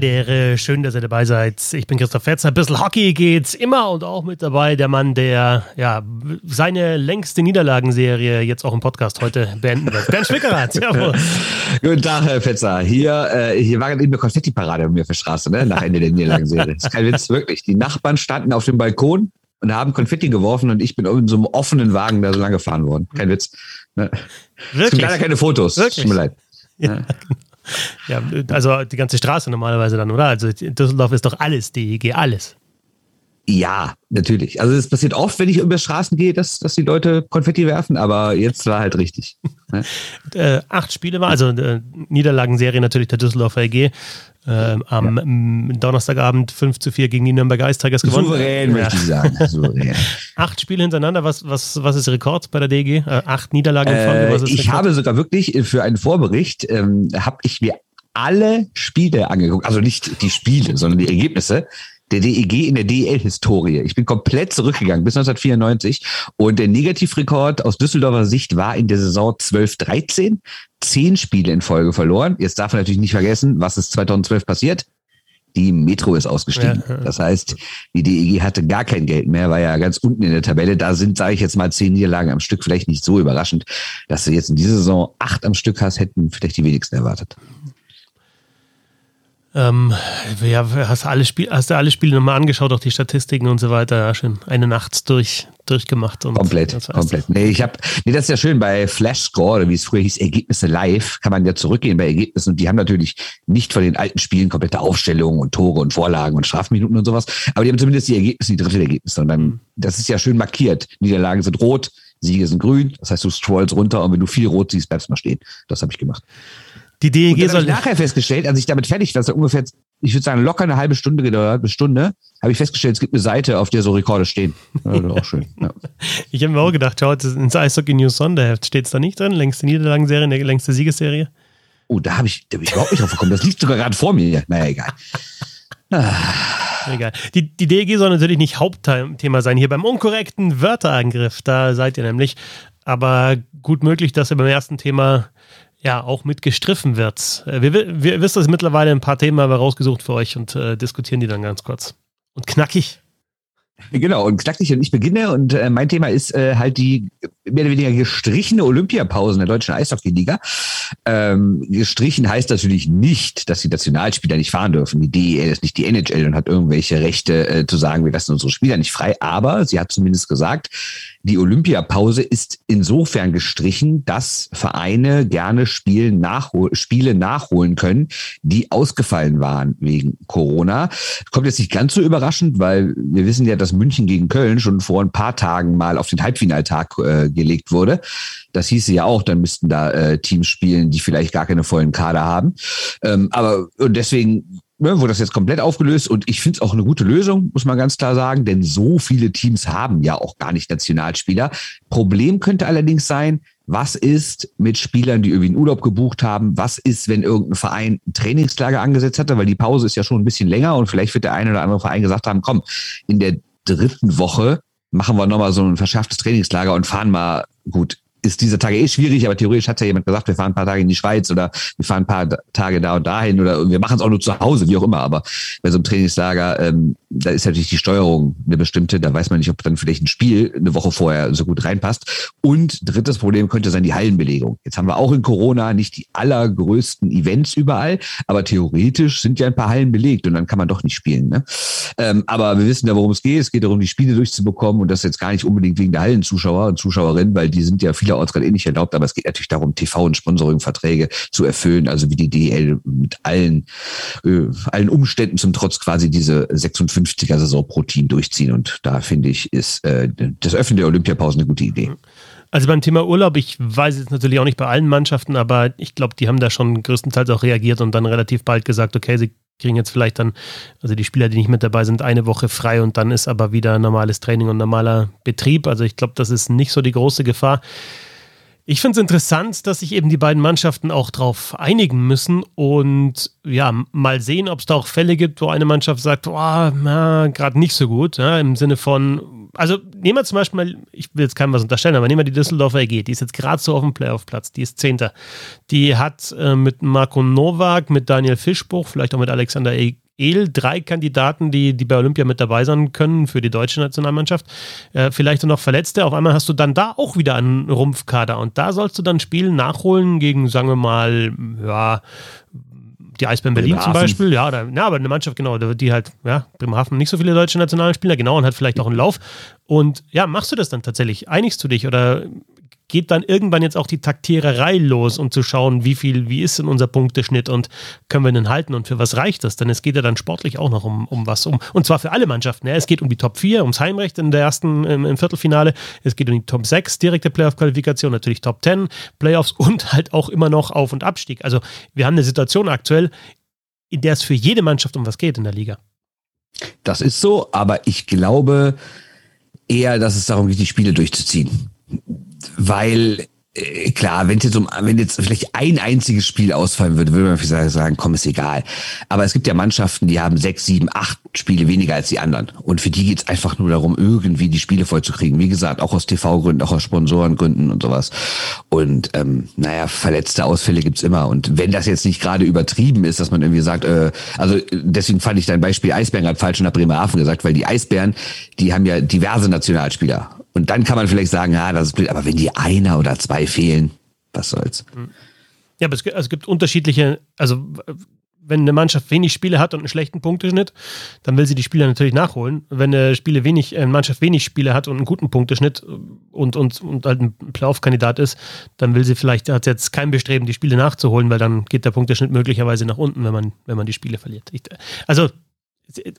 Belvedere, schön, dass ihr dabei seid. Ich bin Christoph Fetzer. Ein bisschen Hockey geht's immer und auch mit dabei. Der Mann, der ja seine längste Niederlagenserie jetzt auch im Podcast heute beenden wird. Bernd Schwickerath, servus. Guten Tag, Herr Fetzer. Hier, äh, hier war eben eine Konfetti-Parade bei mir auf der Straße, ne? nach Ende der Niederlagenserie. Das ist kein Witz, wirklich. Die Nachbarn standen auf dem Balkon und haben Konfetti geworfen und ich bin in so einem offenen Wagen da so lang gefahren worden. Kein Witz. Ne? Wirklich? Es gibt leider keine Fotos. Wirklich? Tut mir leid. Ja. Ja. Also die ganze Straße normalerweise dann, oder? Also Düsseldorf ist doch alles DEG, alles. Ja, natürlich. Also es passiert oft, wenn ich über Straßen gehe, dass, dass die Leute Konfetti werfen, aber jetzt war halt richtig. Ne? äh, acht Spiele war, also äh, Niederlagenserie natürlich der Düsseldorfer EG. Äh, am ja. Donnerstagabend 5 zu 4 gegen die Nürnberger Eisträgers gewonnen. Souverän, ja. möchte ich sagen. Souverän. acht Spiele hintereinander, was, was, was ist Rekord bei der DG? Äh, acht Niederlagen in Folge, ist Ich habe sogar wirklich für einen Vorbericht, ähm, habe ich mir alle Spiele angeguckt, also nicht die Spiele, sondern die Ergebnisse der DEG in der DEL-Historie. Ich bin komplett zurückgegangen bis 1994 und der Negativrekord aus Düsseldorfer Sicht war in der Saison 12-13. Zehn Spiele in Folge verloren. Jetzt darf man natürlich nicht vergessen, was ist 2012 passiert. Die Metro ist ausgestiegen. Ja. Das heißt, die DEG hatte gar kein Geld mehr, war ja ganz unten in der Tabelle. Da sind, sage ich jetzt mal, zehn Niederlagen am Stück vielleicht nicht so überraschend. Dass du jetzt in dieser Saison acht am Stück hast, hätten vielleicht die wenigsten erwartet. Ähm, ja, hast, du alle Spiel, hast du alle Spiele nochmal angeschaut, auch die Statistiken und so weiter? Ja, schön. Eine Nacht durch, durchgemacht. Und komplett, komplett. Nee, ich hab, nee, das ist ja schön bei Flash Score, oder wie es früher hieß, Ergebnisse live, kann man ja zurückgehen bei Ergebnissen und die haben natürlich nicht von den alten Spielen komplette Aufstellungen und Tore und Vorlagen und Strafminuten und sowas, aber die haben zumindest die Ergebnisse, die dritte Ergebnisse und dann, mhm. das ist ja schön markiert. Niederlagen sind rot, Siege sind grün, das heißt, du scrollst runter und wenn du viel rot siehst, bleibst du mal stehen. Das habe ich gemacht. Die DEG soll. Ich nachher festgestellt, als ich damit fertig war, das hat ungefähr, ich würde sagen, locker eine halbe Stunde gedauert, eine Stunde, habe ich festgestellt, es gibt eine Seite, auf der so Rekorde stehen. Ja, auch schön. Ja. Ich habe mir auch gedacht, schaut, ins Eishockey News Sonderheft steht es da nicht drin, längste Niederlagenserie, längste Siegesserie. Oh, da habe ich, da hab ich überhaupt nicht drauf gekommen. Das liegt sogar gerade vor mir. Naja, egal. Ah. Egal. Die, die DEG soll natürlich nicht Hauptthema sein hier beim unkorrekten Wörterangriff. Da seid ihr nämlich. Aber gut möglich, dass ihr beim ersten Thema ja auch mit gestriffen wird. Äh, wir, wir wisst das mittlerweile ein paar Themen haben wir rausgesucht für euch und äh, diskutieren die dann ganz kurz. Und knackig. Genau, und knackig und ich beginne und äh, mein Thema ist äh, halt die mehr oder weniger gestrichene Olympiapausen der deutschen Eishockey-Liga. Ähm, gestrichen heißt natürlich nicht, dass die Nationalspieler nicht fahren dürfen. Die DEL ist nicht die NHL und hat irgendwelche Rechte äh, zu sagen, wir lassen unsere Spieler nicht frei. Aber sie hat zumindest gesagt, die Olympiapause ist insofern gestrichen, dass Vereine gerne Spiele, nachhol Spiele nachholen können, die ausgefallen waren wegen Corona. Kommt jetzt nicht ganz so überraschend, weil wir wissen ja, dass München gegen Köln schon vor ein paar Tagen mal auf den Halbfinaltag äh, gelegt wurde. Das hieße ja auch, dann müssten da äh, Teams spielen, die vielleicht gar keine vollen Kader haben. Ähm, aber und deswegen ne, wurde das jetzt komplett aufgelöst und ich finde es auch eine gute Lösung, muss man ganz klar sagen, denn so viele Teams haben ja auch gar nicht Nationalspieler. Problem könnte allerdings sein, was ist mit Spielern, die irgendwie einen Urlaub gebucht haben? Was ist, wenn irgendein Verein ein Trainingslager angesetzt hatte? Weil die Pause ist ja schon ein bisschen länger und vielleicht wird der eine oder andere Verein gesagt haben, komm, in der dritten Woche machen wir nochmal so ein verschärftes Trainingslager und fahren mal gut ist dieser Tage eh schwierig, aber theoretisch hat ja jemand gesagt, wir fahren ein paar Tage in die Schweiz oder wir fahren ein paar Tage da und dahin oder wir machen es auch nur zu Hause, wie auch immer. Aber bei so einem Trainingslager, ähm, da ist natürlich die Steuerung eine bestimmte, da weiß man nicht, ob dann vielleicht ein Spiel eine Woche vorher so gut reinpasst. Und drittes Problem könnte sein die Hallenbelegung. Jetzt haben wir auch in Corona nicht die allergrößten Events überall, aber theoretisch sind ja ein paar Hallen belegt und dann kann man doch nicht spielen. Ne? Ähm, aber wir wissen ja, worum es geht. Es geht darum, die Spiele durchzubekommen und das jetzt gar nicht unbedingt wegen der Hallenzuschauer und Zuschauerinnen, weil die sind ja viele vielerorts gerade eh nicht erlaubt, aber es geht natürlich darum, TV- und Sponsoring-Verträge zu erfüllen, also wie die DL mit allen, äh, allen Umständen zum Trotz quasi diese 56er-Saison pro Team durchziehen. Und da finde ich, ist äh, das Öffnen der Olympiapause eine gute Idee. Also beim Thema Urlaub, ich weiß jetzt natürlich auch nicht bei allen Mannschaften, aber ich glaube, die haben da schon größtenteils auch reagiert und dann relativ bald gesagt, okay, sie kriegen jetzt vielleicht dann, also die Spieler, die nicht mit dabei sind, eine Woche frei und dann ist aber wieder normales Training und normaler Betrieb. Also ich glaube, das ist nicht so die große Gefahr. Ich finde es interessant, dass sich eben die beiden Mannschaften auch darauf einigen müssen und ja, mal sehen, ob es da auch Fälle gibt, wo eine Mannschaft sagt, oh, gerade nicht so gut, ja, im Sinne von, also nehmen wir zum Beispiel mal, ich will jetzt keinem was unterstellen, aber nehmen wir die Düsseldorfer EG, die ist jetzt gerade so auf dem Playoff-Platz, die ist Zehnter. Die hat äh, mit Marco Nowak, mit Daniel Fischbuch, vielleicht auch mit Alexander e El drei Kandidaten, die, die bei Olympia mit dabei sein können für die deutsche Nationalmannschaft. Äh, vielleicht noch Verletzte. Auf einmal hast du dann da auch wieder einen Rumpfkader und da sollst du dann Spielen nachholen gegen, sagen wir mal, ja, die Eisbären Berlin zum Beispiel, ja, oder, ja, aber eine Mannschaft, genau, die halt, ja, Bremerhaven nicht so viele deutsche Nationalspieler, genau, und hat vielleicht auch einen Lauf. Und ja, machst du das dann tatsächlich? Einigst du dich oder geht dann irgendwann jetzt auch die Taktiererei los, um zu schauen, wie viel, wie ist denn unser Punkteschnitt und können wir den halten und für was reicht das? Denn es geht ja dann sportlich auch noch um, um was, um, und zwar für alle Mannschaften. Ja, es geht um die Top 4, ums Heimrecht in der ersten, im, im Viertelfinale, es geht um die Top 6, direkte Playoff-Qualifikation, natürlich Top 10, Playoffs und halt auch immer noch Auf- und Abstieg. Also wir haben eine Situation aktuell, in der es für jede Mannschaft um was geht in der Liga. Das ist so, aber ich glaube eher, dass es darum geht, die Spiele durchzuziehen weil äh, klar, wenn jetzt, um, wenn jetzt vielleicht ein einziges Spiel ausfallen würde, würde man vielleicht sagen, komm, ist egal. Aber es gibt ja Mannschaften, die haben sechs, sieben, acht Spiele weniger als die anderen. Und für die geht's einfach nur darum, irgendwie die Spiele vollzukriegen. Wie gesagt, auch aus TV-Gründen, auch aus Sponsorengründen und sowas. Und ähm, naja, verletzte Ausfälle gibt's immer. Und wenn das jetzt nicht gerade übertrieben ist, dass man irgendwie sagt, äh, also deswegen fand ich dein Beispiel Eisbären gerade falsch nach Bremerhaven gesagt, weil die Eisbären, die haben ja diverse Nationalspieler. Und dann kann man vielleicht sagen, ja, das ist blöd, aber wenn die einer oder zwei fehlen, was soll's. Ja, aber es, also es gibt unterschiedliche, also wenn eine Mannschaft wenig Spiele hat und einen schlechten Punkteschnitt, dann will sie die Spieler natürlich nachholen. Wenn eine, Spiele wenig, eine Mannschaft wenig Spiele hat und einen guten Punkteschnitt und, und, und halt ein Playoff-Kandidat ist, dann will sie vielleicht, hat jetzt kein Bestreben, die Spiele nachzuholen, weil dann geht der Punkteschnitt möglicherweise nach unten, wenn man, wenn man die Spiele verliert. Ich, also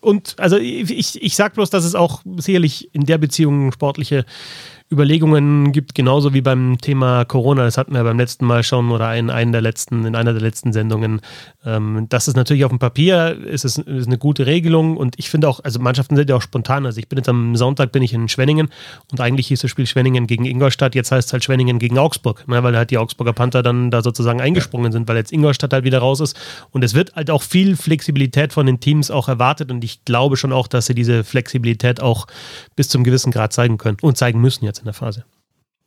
und also ich, ich sag bloß, dass es auch sicherlich in der Beziehung sportliche Überlegungen gibt, genauso wie beim Thema Corona. Das hatten wir beim letzten Mal schon oder in, einen der letzten, in einer der letzten Sendungen. Ähm, das ist natürlich auf dem Papier, ist es ist eine gute Regelung und ich finde auch, also Mannschaften sind ja auch spontan. Also ich bin jetzt am Sonntag bin ich in Schwenningen und eigentlich hieß das Spiel Schwenningen gegen Ingolstadt, jetzt heißt es halt Schwenningen gegen Augsburg, ne, weil halt die Augsburger Panther dann da sozusagen eingesprungen sind, weil jetzt Ingolstadt halt wieder raus ist. Und es wird halt auch viel Flexibilität von den Teams auch erwartet und ich glaube schon auch, dass sie diese Flexibilität auch bis zum gewissen Grad zeigen können und zeigen müssen jetzt in der Phase.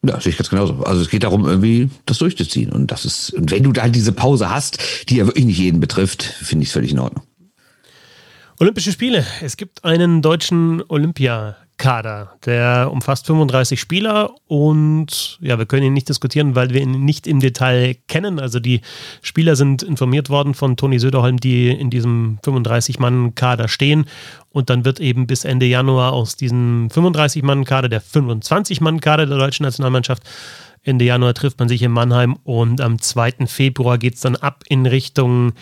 Ja, sehe ich ganz genauso. Also es geht darum, irgendwie das durchzuziehen. Und das ist, und wenn du da halt diese Pause hast, die ja wirklich nicht jeden betrifft, finde ich es völlig in Ordnung. Olympische Spiele. Es gibt einen deutschen Olympia Kader. Der umfasst 35 Spieler und ja, wir können ihn nicht diskutieren, weil wir ihn nicht im Detail kennen. Also die Spieler sind informiert worden von Toni Söderholm, die in diesem 35-Mann-Kader stehen. Und dann wird eben bis Ende Januar aus diesem 35-Mann-Kader der 25-Mann-Kader der deutschen Nationalmannschaft Ende Januar trifft man sich in Mannheim und am 2. Februar geht es dann ab in Richtung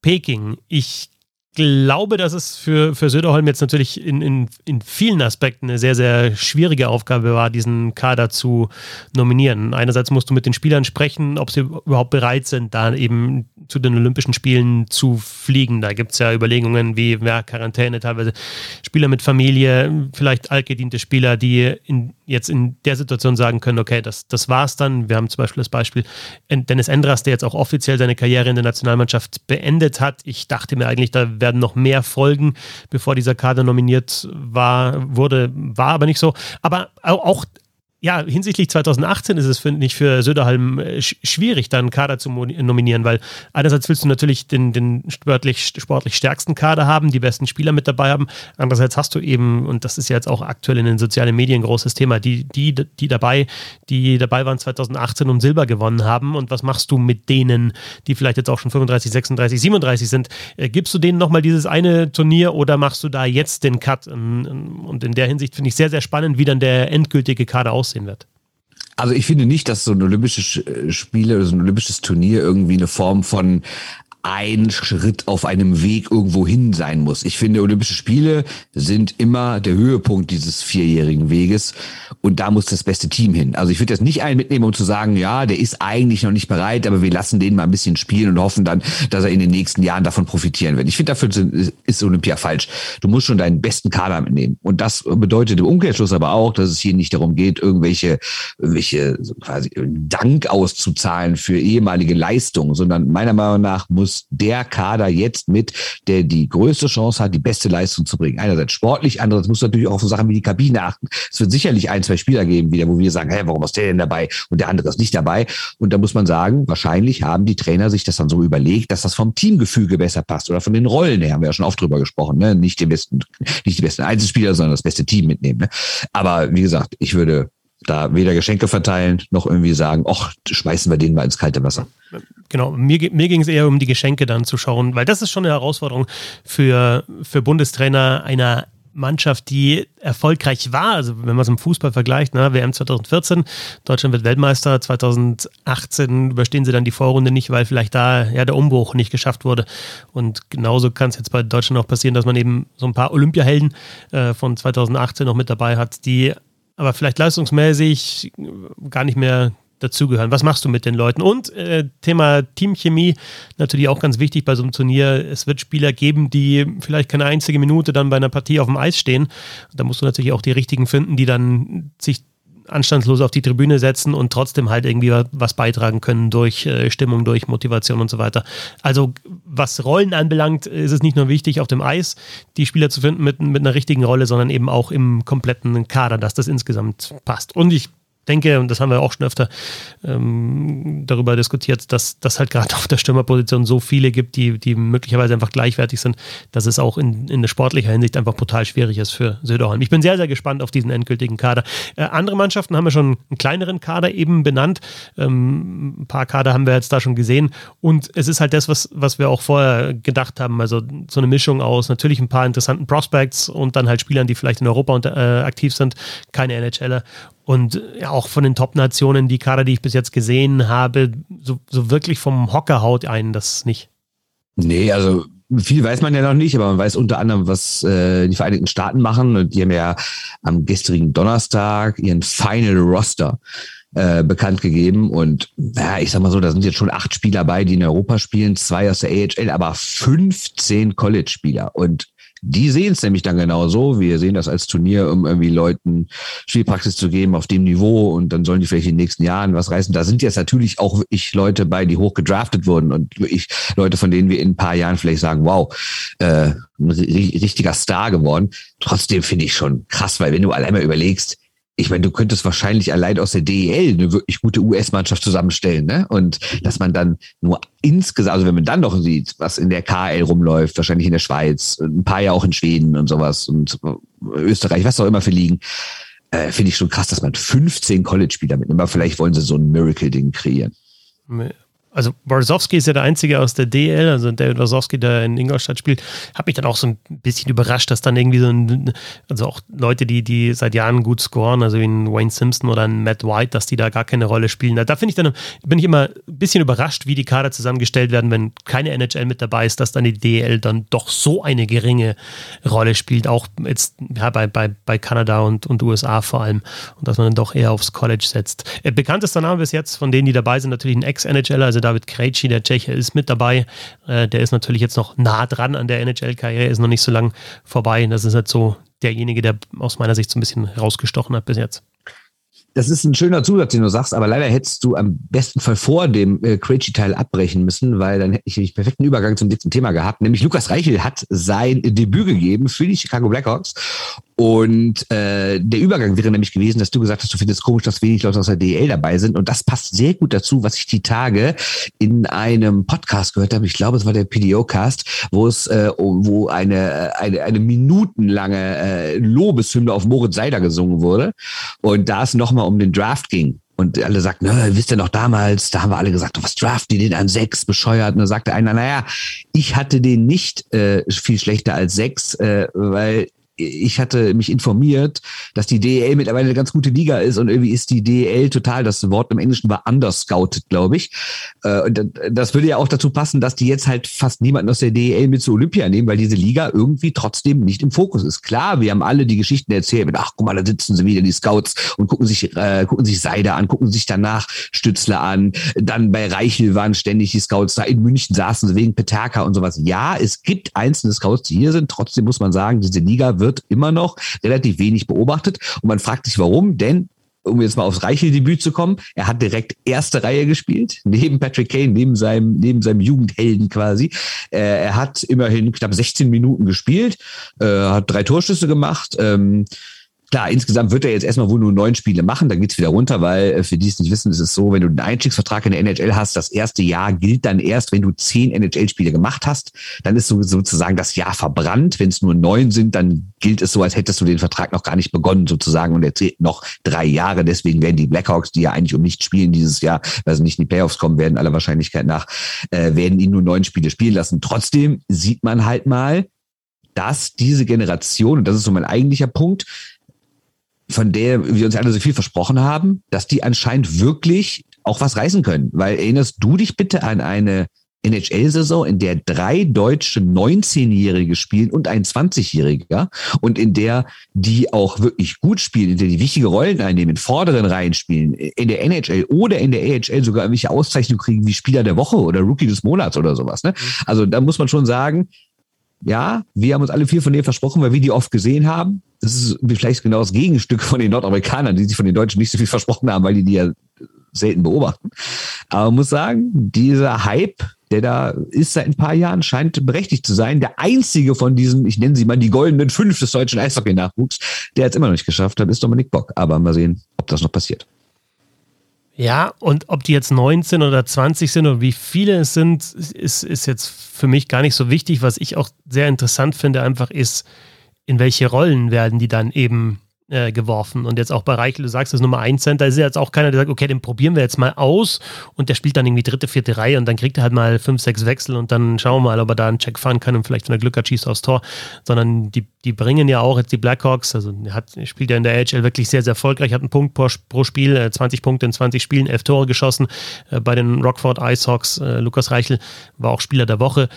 Peking. Ich glaube, dass es für, für Söderholm jetzt natürlich in, in, in vielen Aspekten eine sehr, sehr schwierige Aufgabe war, diesen Kader zu nominieren. Einerseits musst du mit den Spielern sprechen, ob sie überhaupt bereit sind, da eben zu den Olympischen Spielen zu fliegen. Da gibt es ja Überlegungen wie ja, Quarantäne, teilweise Spieler mit Familie, vielleicht altgediente Spieler, die in, jetzt in der Situation sagen können, okay, das, das war's dann. Wir haben zum Beispiel das Beispiel Dennis Endras, der jetzt auch offiziell seine Karriere in der Nationalmannschaft beendet hat. Ich dachte mir eigentlich, da werden noch mehr folgen, bevor dieser Kader nominiert war, wurde, war aber nicht so. Aber auch ja, hinsichtlich 2018 ist es, finde ich, für Söderhalm äh, schwierig, da einen Kader zu nominieren, weil einerseits willst du natürlich den, den sportlich, sportlich stärksten Kader haben, die besten Spieler mit dabei haben. Andererseits hast du eben, und das ist ja jetzt auch aktuell in den sozialen Medien ein großes Thema, die, die, die dabei, die dabei waren 2018 und Silber gewonnen haben. Und was machst du mit denen, die vielleicht jetzt auch schon 35, 36, 37 sind? Äh, gibst du denen nochmal dieses eine Turnier oder machst du da jetzt den Cut? Und in der Hinsicht finde ich sehr, sehr spannend, wie dann der endgültige Kader aussieht aussehen wird. Also ich finde nicht, dass so ein olympisches äh, Spiel oder so ein olympisches Turnier irgendwie eine Form von ein Schritt auf einem Weg irgendwo hin sein muss. Ich finde, Olympische Spiele sind immer der Höhepunkt dieses vierjährigen Weges und da muss das beste Team hin. Also ich würde das nicht einen mitnehmen, um zu sagen, ja, der ist eigentlich noch nicht bereit, aber wir lassen den mal ein bisschen spielen und hoffen dann, dass er in den nächsten Jahren davon profitieren wird. Ich finde, dafür ist Olympia falsch. Du musst schon deinen besten Kader mitnehmen. Und das bedeutet im Umkehrschluss aber auch, dass es hier nicht darum geht, irgendwelche, irgendwelche quasi Dank auszuzahlen für ehemalige Leistungen, sondern meiner Meinung nach muss Fokus der Kader jetzt mit, der die größte Chance hat, die beste Leistung zu bringen. Einerseits sportlich, andererseits muss natürlich auch auf Sachen wie die Kabine achten. Es wird sicherlich ein, zwei Spieler geben wieder, wo wir sagen, hä, warum ist der denn dabei und der andere ist nicht dabei? Und da muss man sagen, wahrscheinlich haben die Trainer sich das dann so überlegt, dass das vom Teamgefüge besser passt oder von den Rollen her, haben wir ja schon oft drüber gesprochen, ne? nicht die besten, nicht die besten Einzelspieler, sondern das beste Team mitnehmen. Ne? Aber wie gesagt, ich würde da weder Geschenke verteilen noch irgendwie sagen, ach, schmeißen wir den mal ins kalte Wasser. Genau, mir, mir ging es eher um die Geschenke dann zu schauen, weil das ist schon eine Herausforderung für, für Bundestrainer einer Mannschaft, die erfolgreich war. Also wenn man es im Fußball vergleicht, ne, WM 2014, Deutschland wird Weltmeister, 2018 überstehen sie dann die Vorrunde nicht, weil vielleicht da ja der Umbruch nicht geschafft wurde. Und genauso kann es jetzt bei Deutschland auch passieren, dass man eben so ein paar Olympiahelden äh, von 2018 noch mit dabei hat, die aber vielleicht leistungsmäßig gar nicht mehr dazugehören. Was machst du mit den Leuten? Und äh, Thema Teamchemie, natürlich auch ganz wichtig bei so einem Turnier. Es wird Spieler geben, die vielleicht keine einzige Minute dann bei einer Partie auf dem Eis stehen. Da musst du natürlich auch die richtigen finden, die dann sich anstandslos auf die Tribüne setzen und trotzdem halt irgendwie was beitragen können durch äh, Stimmung, durch Motivation und so weiter. Also was Rollen anbelangt, ist es nicht nur wichtig, auf dem Eis die Spieler zu finden mit, mit einer richtigen Rolle, sondern eben auch im kompletten Kader, dass das insgesamt passt. Und ich denke, und das haben wir auch schon öfter ähm, darüber diskutiert, dass das halt gerade auf der Stürmerposition so viele gibt, die, die möglicherweise einfach gleichwertig sind, dass es auch in, in sportlicher Hinsicht einfach brutal schwierig ist für Söderholm. Ich bin sehr, sehr gespannt auf diesen endgültigen Kader. Äh, andere Mannschaften haben wir schon einen kleineren Kader eben benannt. Ähm, ein paar Kader haben wir jetzt da schon gesehen. Und es ist halt das, was, was wir auch vorher gedacht haben. Also so eine Mischung aus natürlich ein paar interessanten Prospects und dann halt Spielern, die vielleicht in Europa unter, äh, aktiv sind, keine NHLer und ja, auch von den Top-Nationen, die Kader, die ich bis jetzt gesehen habe, so, so wirklich vom Hocker haut einen das nicht. Nee, also viel weiß man ja noch nicht, aber man weiß unter anderem, was äh, die Vereinigten Staaten machen. Und die haben ja am gestrigen Donnerstag ihren Final Roster äh, bekannt gegeben. Und ja, ich sag mal so, da sind jetzt schon acht Spieler bei, die in Europa spielen, zwei aus der AHL, aber 15 College-Spieler. Und die sehen es nämlich dann genauso. Wir sehen das als Turnier, um irgendwie Leuten Spielpraxis zu geben auf dem Niveau und dann sollen die vielleicht in den nächsten Jahren was reißen. Da sind jetzt natürlich auch ich Leute bei, die hoch gedraftet wurden und ich Leute, von denen wir in ein paar Jahren vielleicht sagen, wow, äh, ein richtiger Star geworden. Trotzdem finde ich schon krass, weil wenn du allein mal überlegst, ich meine, du könntest wahrscheinlich allein aus der DEL eine wirklich gute US-Mannschaft zusammenstellen, ne? Und dass man dann nur insgesamt, also wenn man dann noch sieht, was in der KL rumläuft, wahrscheinlich in der Schweiz, ein paar ja auch in Schweden und sowas und Österreich, was auch immer für liegen, äh, finde ich schon krass, dass man 15 College-Spieler mitnimmt. Aber vielleicht wollen sie so ein Miracle-Ding kreieren also Borzowski ist ja der Einzige aus der DL, also David Borzowski, der in Ingolstadt spielt, hat mich dann auch so ein bisschen überrascht, dass dann irgendwie so ein, also auch Leute, die, die seit Jahren gut scoren, also wie ein Wayne Simpson oder ein Matt White, dass die da gar keine Rolle spielen. Da, da finde ich dann, bin ich immer ein bisschen überrascht, wie die Kader zusammengestellt werden, wenn keine NHL mit dabei ist, dass dann die DL dann doch so eine geringe Rolle spielt, auch jetzt ja, bei, bei, bei Kanada und, und USA vor allem. Und dass man dann doch eher aufs College setzt. Äh, bekanntester Name bis jetzt von denen, die dabei sind, natürlich ein Ex-NHLer, also David Krejci, der Tscheche, ist mit dabei. Äh, der ist natürlich jetzt noch nah dran an der NHL-Karriere, ist noch nicht so lang vorbei. Das ist halt so derjenige, der aus meiner Sicht so ein bisschen rausgestochen hat bis jetzt. Das ist ein schöner Zusatz, den du sagst, aber leider hättest du am besten Fall vor dem äh, Krejci-Teil abbrechen müssen, weil dann hätte ich den perfekten Übergang zum nächsten Thema gehabt. Nämlich Lukas Reichel hat sein Debüt gegeben für die Chicago Blackhawks und äh, der Übergang wäre nämlich gewesen, dass du gesagt hast, du findest komisch, dass wenig Leute aus der DL dabei sind. Und das passt sehr gut dazu, was ich die Tage in einem Podcast gehört habe. Ich glaube, es war der PDO-Cast, wo es, äh, wo eine, eine, eine minutenlange äh, Lobeshymne auf Moritz Seider gesungen wurde. Und da es nochmal um den Draft ging. Und alle sagten, wisst ihr noch damals, da haben wir alle gesagt, was draft die den an sechs, bescheuert. Und da sagte einer, naja, ich hatte den nicht äh, viel schlechter als sechs, äh, weil ich hatte mich informiert, dass die DEL mittlerweile eine ganz gute Liga ist und irgendwie ist die DEL total, das Wort im Englischen war underscouted, glaube ich. Äh, und das würde ja auch dazu passen, dass die jetzt halt fast niemanden aus der DEL mit zu Olympia nehmen, weil diese Liga irgendwie trotzdem nicht im Fokus ist. Klar, wir haben alle die Geschichten erzählt mit, ach guck mal, da sitzen sie wieder, die Scouts und gucken sich, äh, gucken sich Seide an, gucken sich danach Stützler an. Dann bei Reichel waren ständig die Scouts da. In München saßen sie wegen Peterka und sowas. Ja, es gibt einzelne Scouts, die hier sind. Trotzdem muss man sagen, diese Liga wird immer noch relativ wenig beobachtet. Und man fragt sich, warum? Denn um jetzt mal aufs Reichel-Debüt zu kommen, er hat direkt erste Reihe gespielt, neben Patrick Kane, neben seinem, neben seinem Jugendhelden quasi. Äh, er hat immerhin knapp 16 Minuten gespielt, äh, hat drei Torschüsse gemacht. Ähm, Klar, insgesamt wird er jetzt erstmal wohl nur neun Spiele machen, dann geht's wieder runter, weil äh, für die es nicht wissen, ist es so, wenn du einen Einstiegsvertrag in der NHL hast, das erste Jahr gilt dann erst, wenn du zehn NHL-Spiele gemacht hast. Dann ist so, sozusagen das Jahr verbrannt. Wenn es nur neun sind, dann gilt es so, als hättest du den Vertrag noch gar nicht begonnen sozusagen und er zählt noch drei Jahre. Deswegen werden die Blackhawks, die ja eigentlich um nichts spielen dieses Jahr, weil sie nicht in die Playoffs kommen werden, aller Wahrscheinlichkeit nach, äh, werden ihn nur neun Spiele spielen lassen. Trotzdem sieht man halt mal, dass diese Generation, und das ist so mein eigentlicher Punkt, von der wir uns alle so viel versprochen haben, dass die anscheinend wirklich auch was reißen können. Weil erinnerst du dich bitte an eine NHL-Saison, in der drei deutsche 19-Jährige spielen und ein 20-Jähriger und in der die auch wirklich gut spielen, in der die wichtige Rollen einnehmen, in vorderen Reihen spielen, in der NHL oder in der AHL sogar irgendwelche Auszeichnungen kriegen wie Spieler der Woche oder Rookie des Monats oder sowas. Ne? Mhm. Also da muss man schon sagen, ja, wir haben uns alle viel von denen versprochen, weil wir die oft gesehen haben das ist vielleicht genau das Gegenstück von den Nordamerikanern, die sich von den Deutschen nicht so viel versprochen haben, weil die die ja selten beobachten. Aber man muss sagen, dieser Hype, der da ist seit ein paar Jahren, scheint berechtigt zu sein. Der einzige von diesen, ich nenne sie mal die goldenen fünf des deutschen Eishockey-Nachwuchs, der es immer noch nicht geschafft hat, ist Dominik Bock. Aber mal sehen, ob das noch passiert. Ja, und ob die jetzt 19 oder 20 sind oder wie viele es sind, ist, ist jetzt für mich gar nicht so wichtig. Was ich auch sehr interessant finde, einfach ist, in welche Rollen werden die dann eben äh, geworfen. Und jetzt auch bei Reichel, du sagst, das Nummer 1 Center, ist ja jetzt auch keiner, der sagt, okay, den probieren wir jetzt mal aus und der spielt dann irgendwie dritte, vierte Reihe und dann kriegt er halt mal fünf, sechs Wechsel und dann schauen wir mal, ob er da einen Check fahren kann und vielleicht, wenn er Glück hat, schießt aufs Tor. Sondern die, die bringen ja auch jetzt die Blackhawks, also er hat, spielt ja in der AHL wirklich sehr, sehr erfolgreich, hat einen Punkt pro, pro Spiel, 20 äh, Punkte in 20 Spielen, 11 Tore geschossen. Äh, bei den Rockford Icehawks, Lukas Reichel war auch Spieler der Woche.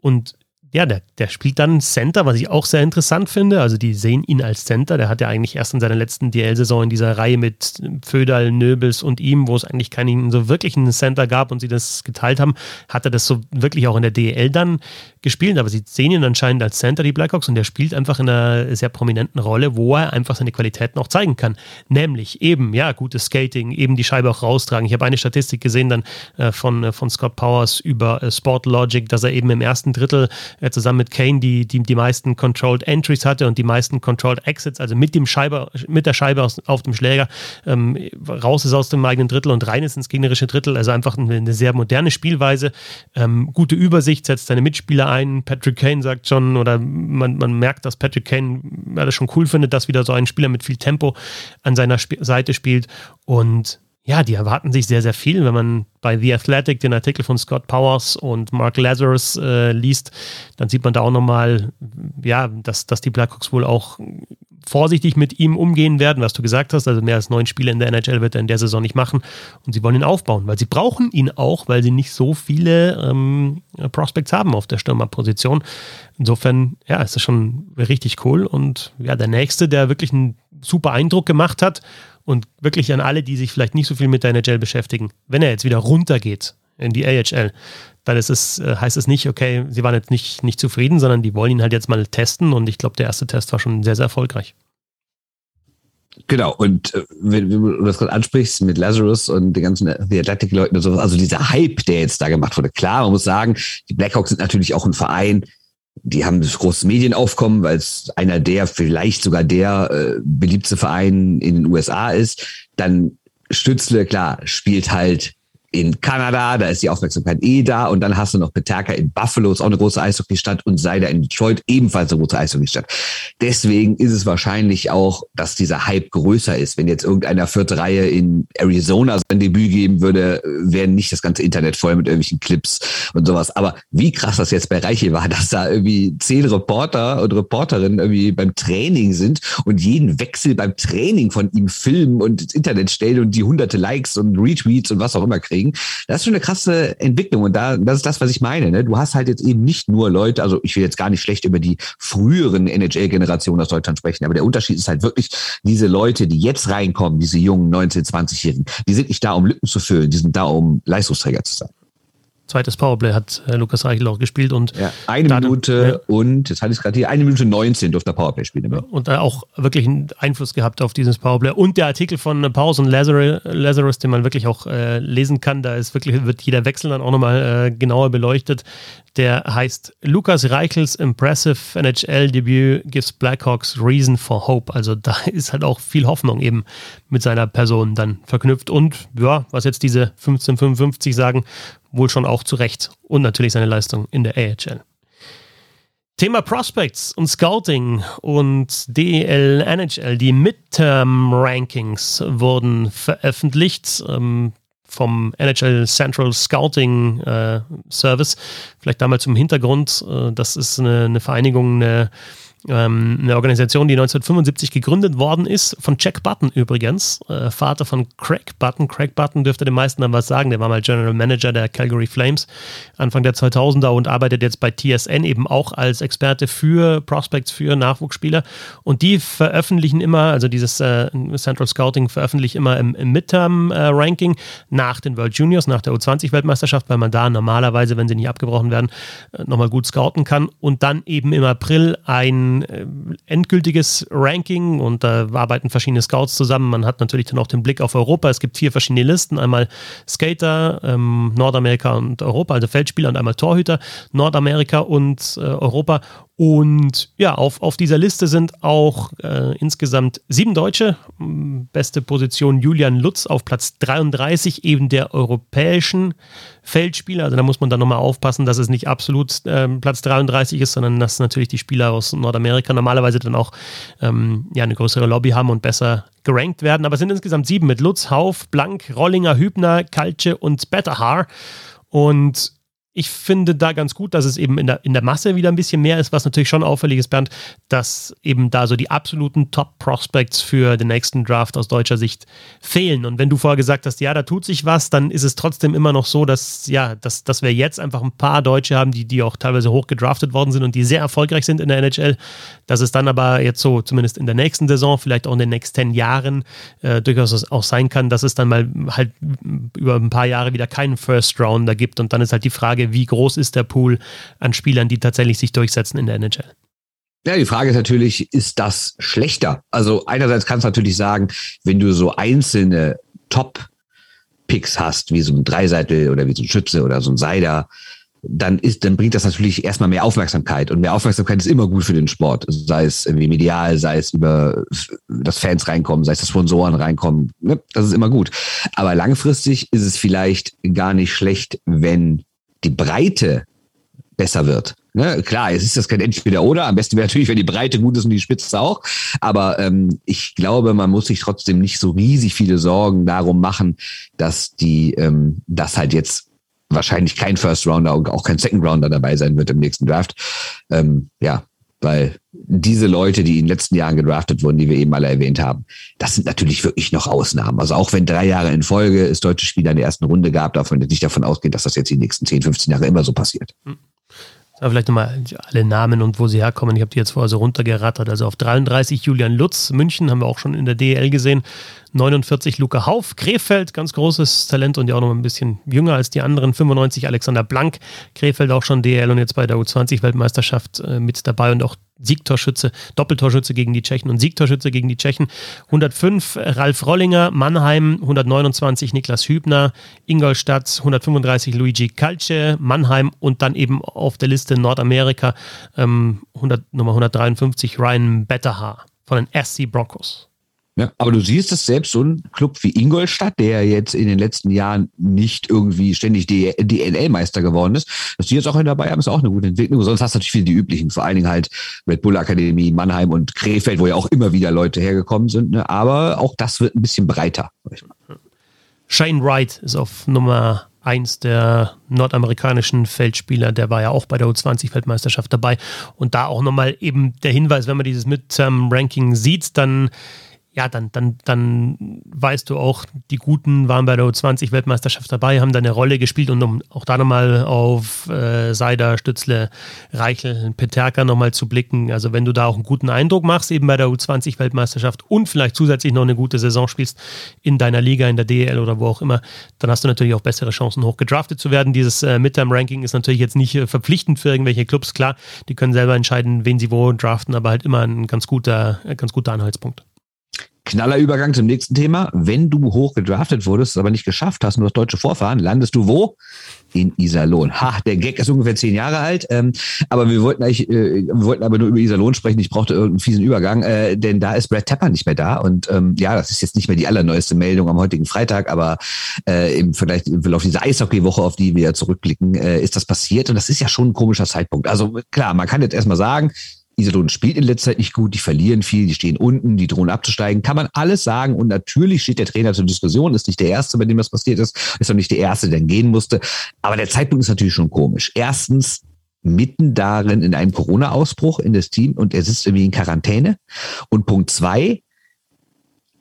Und ja, der, der spielt dann Center, was ich auch sehr interessant finde. Also die sehen ihn als Center. Der hat ja eigentlich erst in seiner letzten DL-Saison in dieser Reihe mit Föderl, Nöbels und ihm, wo es eigentlich keinen so wirklichen Center gab und sie das geteilt haben, hat er das so wirklich auch in der DL dann gespielt. Aber sie sehen ihn anscheinend als Center, die Blackhawks, und der spielt einfach in einer sehr prominenten Rolle, wo er einfach seine Qualitäten auch zeigen kann. Nämlich eben, ja, gutes Skating, eben die Scheibe auch raustragen. Ich habe eine Statistik gesehen dann äh, von, äh, von Scott Powers über äh, Sport Logic, dass er eben im ersten Drittel er zusammen mit Kane die, die, die meisten Controlled Entries hatte und die meisten Controlled Exits, also mit dem Scheibe, mit der Scheibe aus, auf dem Schläger, ähm, raus ist aus dem eigenen Drittel und rein ist ins gegnerische Drittel. Also einfach eine, eine sehr moderne Spielweise, ähm, gute Übersicht, setzt seine Mitspieler ein. Patrick Kane sagt schon, oder man, man merkt, dass Patrick Kane ja, das schon cool findet, dass wieder so ein Spieler mit viel Tempo an seiner Sp Seite spielt und ja, die erwarten sich sehr, sehr viel. Wenn man bei The Athletic den Artikel von Scott Powers und Mark Lazarus äh, liest, dann sieht man da auch nochmal, ja, dass, dass die Blackhawks wohl auch vorsichtig mit ihm umgehen werden, was du gesagt hast. Also mehr als neun Spiele in der NHL wird er in der Saison nicht machen. Und sie wollen ihn aufbauen, weil sie brauchen ihn auch, weil sie nicht so viele ähm, Prospects haben auf der Stürmerposition. Insofern, ja, ist das schon richtig cool. Und ja, der nächste, der wirklich einen super Eindruck gemacht hat und wirklich an alle, die sich vielleicht nicht so viel mit der NHL beschäftigen, wenn er jetzt wieder runtergeht in die AHL, dann ist es, äh, heißt es nicht, okay, sie waren jetzt nicht, nicht zufrieden, sondern die wollen ihn halt jetzt mal testen und ich glaube, der erste Test war schon sehr, sehr erfolgreich. Genau, und äh, wenn, wenn, du das gerade ansprichst mit Lazarus und den ganzen The Athletic-Leuten und so, also dieser Hype, der jetzt da gemacht wurde, klar, man muss sagen, die Blackhawks sind natürlich auch ein Verein, die haben das große Medienaufkommen, weil es einer der, vielleicht sogar der äh, beliebte Verein in den USA ist. Dann Stützle, klar, spielt halt in Kanada, da ist die Aufmerksamkeit eh da. Und dann hast du noch Peterka in Buffalo, ist auch eine große Eishockeystadt, und Seider in Detroit, ebenfalls eine große Eishockeystadt. Deswegen ist es wahrscheinlich auch, dass dieser Hype größer ist. Wenn jetzt irgendeiner vierte Reihe in Arizona sein Debüt geben würde, wäre nicht das ganze Internet voll mit irgendwelchen Clips und sowas. Aber wie krass das jetzt bei Reiche war, dass da irgendwie zehn Reporter und Reporterinnen irgendwie beim Training sind und jeden Wechsel beim Training von ihm filmen und ins Internet stellen und die hunderte Likes und Retweets und was auch immer kriegen kriegen. Das ist schon eine krasse Entwicklung und da, das ist das, was ich meine. Ne? Du hast halt jetzt eben nicht nur Leute, also ich will jetzt gar nicht schlecht über die früheren NHL-Generationen aus Deutschland sprechen, aber der Unterschied ist halt wirklich diese Leute, die jetzt reinkommen, diese jungen 19-, 20-Jährigen, die sind nicht da, um Lücken zu füllen, die sind da, um Leistungsträger zu sein. Zweites Powerplay hat äh, Lukas Reichel auch gespielt und ja, eine Minute ja. und jetzt hatte ich es gerade hier, eine Minute 19 durfte er Powerplay spielen. Ja, und da auch wirklich einen Einfluss gehabt auf dieses Powerplay. Und der Artikel von Paus und Lazarus, Lazarus den man wirklich auch äh, lesen kann, da ist wirklich, wird jeder Wechsel dann auch nochmal äh, genauer beleuchtet. Der heißt Lukas Reichels Impressive NHL-Debüt gives Blackhawks Reason for Hope. Also da ist halt auch viel Hoffnung eben mit seiner Person dann verknüpft. Und ja, was jetzt diese 1555 sagen, wohl schon auch zu Recht. Und natürlich seine Leistung in der AHL. Thema Prospects und Scouting und DEL, NHL, die Midterm Rankings wurden veröffentlicht. Ähm, vom NHL Central Scouting äh, Service. Vielleicht damals zum Hintergrund, äh, das ist eine, eine Vereinigung, eine ähm, eine Organisation, die 1975 gegründet worden ist, von Jack Button übrigens, äh, Vater von Craig Button. Craig Button dürfte den meisten dann was sagen, der war mal General Manager der Calgary Flames Anfang der 2000er und arbeitet jetzt bei TSN eben auch als Experte für Prospects, für Nachwuchsspieler. Und die veröffentlichen immer, also dieses äh, Central Scouting veröffentlicht immer im, im Midterm-Ranking äh, nach den World Juniors, nach der U20-Weltmeisterschaft, weil man da normalerweise, wenn sie nicht abgebrochen werden, äh, nochmal gut scouten kann und dann eben im April ein äh, endgültiges Ranking und da arbeiten verschiedene Scouts zusammen. Man hat natürlich dann auch den Blick auf Europa. Es gibt vier verschiedene Listen. Einmal Skater, ähm, Nordamerika und Europa, also Feldspieler und einmal Torhüter, Nordamerika und äh, Europa. Und ja, auf, auf dieser Liste sind auch äh, insgesamt sieben Deutsche. Beste Position Julian Lutz auf Platz 33, eben der europäischen Feldspieler. Also da muss man dann nochmal aufpassen, dass es nicht absolut äh, Platz 33 ist, sondern dass natürlich die Spieler aus Nordamerika normalerweise dann auch ähm, ja, eine größere Lobby haben und besser gerankt werden. Aber es sind insgesamt sieben mit Lutz, Hauf, Blank, Rollinger, Hübner, Kalche und Betterhaar. Und ich finde da ganz gut, dass es eben in der, in der Masse wieder ein bisschen mehr ist, was natürlich schon auffällig ist, Bernd, dass eben da so die absoluten Top-Prospects für den nächsten Draft aus deutscher Sicht fehlen. Und wenn du vorher gesagt hast, ja, da tut sich was, dann ist es trotzdem immer noch so, dass, ja, dass, dass wir jetzt einfach ein paar Deutsche haben, die, die auch teilweise hoch gedraftet worden sind und die sehr erfolgreich sind in der NHL, dass es dann aber jetzt so, zumindest in der nächsten Saison, vielleicht auch in den nächsten Jahren, äh, durchaus auch sein kann, dass es dann mal halt über ein paar Jahre wieder keinen First Rounder gibt. Und dann ist halt die Frage, Frage, wie groß ist der Pool an Spielern, die tatsächlich sich durchsetzen in der NHL? Ja, die Frage ist natürlich, ist das schlechter? Also einerseits kannst du natürlich sagen, wenn du so einzelne Top-Picks hast, wie so ein Dreiseitel oder wie so ein Schütze oder so ein Seider, dann ist, dann bringt das natürlich erstmal mehr Aufmerksamkeit. Und mehr Aufmerksamkeit ist immer gut für den Sport. Sei es irgendwie medial, sei es über das Fans reinkommen, sei es das Sponsoren reinkommen. Ne? Das ist immer gut. Aber langfristig ist es vielleicht gar nicht schlecht, wenn die Breite besser wird. Ne, klar, es ist das kein Entweder-Oder. Am besten wäre natürlich, wenn die Breite gut ist und die Spitze auch. Aber ähm, ich glaube, man muss sich trotzdem nicht so riesig viele Sorgen darum machen, dass die, ähm, dass halt jetzt wahrscheinlich kein First Rounder und auch kein Second Rounder dabei sein wird im nächsten Draft. Ähm, ja, weil diese Leute, die in den letzten Jahren gedraftet wurden, die wir eben alle erwähnt haben, das sind natürlich wirklich noch Ausnahmen. Also auch wenn drei Jahre in Folge es deutsche Spieler in der ersten Runde gab, darf man nicht davon ausgehen, dass das jetzt die nächsten 10, 15 Jahre immer so passiert. Aber vielleicht nochmal alle Namen und wo sie herkommen. Ich habe die jetzt vorher so runtergerattert. Also auf 33 Julian Lutz, München haben wir auch schon in der DL gesehen. 49 Luca Hauf, Krefeld, ganz großes Talent und ja auch noch ein bisschen jünger als die anderen. 95 Alexander Blank, Krefeld auch schon DL und jetzt bei der U20-Weltmeisterschaft äh, mit dabei und auch Siegtorschütze, Doppeltorschütze gegen die Tschechen und Siegtorschütze gegen die Tschechen. 105 Ralf Rollinger, Mannheim, 129 Niklas Hübner, Ingolstadt, 135 Luigi Calce, Mannheim und dann eben auf der Liste Nordamerika ähm, 100, Nummer 153 Ryan Betterhaar von den SC Broncos. Ja, aber du siehst, dass selbst so ein Club wie Ingolstadt, der jetzt in den letzten Jahren nicht irgendwie ständig DNL-Meister geworden ist, dass die jetzt auch dabei haben, ist auch eine gute Entwicklung. Sonst hast du natürlich viele die üblichen, vor allen Dingen halt Red Bull Akademie, Mannheim und Krefeld, wo ja auch immer wieder Leute hergekommen sind. Ne? Aber auch das wird ein bisschen breiter. Shane Wright ist auf Nummer eins der nordamerikanischen Feldspieler, der war ja auch bei der U20-Weltmeisterschaft dabei. Und da auch nochmal eben der Hinweis, wenn man dieses Midterm-Ranking sieht, dann ja, dann, dann, dann weißt du auch, die Guten waren bei der U20-Weltmeisterschaft dabei, haben da eine Rolle gespielt und um auch da nochmal auf äh, Seider, Stützle, Reichel, Peterka nochmal zu blicken. Also wenn du da auch einen guten Eindruck machst, eben bei der U20-Weltmeisterschaft und vielleicht zusätzlich noch eine gute Saison spielst in deiner Liga, in der DL oder wo auch immer, dann hast du natürlich auch bessere Chancen, hoch gedraftet zu werden. Dieses äh, Midterm-Ranking ist natürlich jetzt nicht äh, verpflichtend für irgendwelche Clubs, klar, die können selber entscheiden, wen sie wo draften, aber halt immer ein ganz guter, äh, ganz guter Anhaltspunkt. Knaller Übergang zum nächsten Thema. Wenn du hoch gedraftet wurdest, aber nicht geschafft hast, nur das deutsche Vorfahren, landest du wo? In Iserlohn. Ha, der Gag ist ungefähr zehn Jahre alt, ähm, aber wir wollten eigentlich, äh, wir wollten aber nur über Iserlohn sprechen. Ich brauchte irgendeinen fiesen Übergang, äh, denn da ist Brad Tepper nicht mehr da und ähm, ja, das ist jetzt nicht mehr die allerneueste Meldung am heutigen Freitag, aber äh, im vielleicht im Verlauf dieser Eishockey-Woche, auf die wir zurückblicken, äh, ist das passiert und das ist ja schon ein komischer Zeitpunkt. Also klar, man kann jetzt erstmal sagen, Iserlohn spielt in letzter Zeit nicht gut, die verlieren viel, die stehen unten, die drohen abzusteigen. Kann man alles sagen und natürlich steht der Trainer zur Diskussion, ist nicht der Erste, bei dem das passiert ist, ist auch nicht der Erste, der gehen musste. Aber der Zeitpunkt ist natürlich schon komisch. Erstens, mitten darin in einem Corona-Ausbruch in das Team und er sitzt irgendwie in Quarantäne. Und Punkt zwei,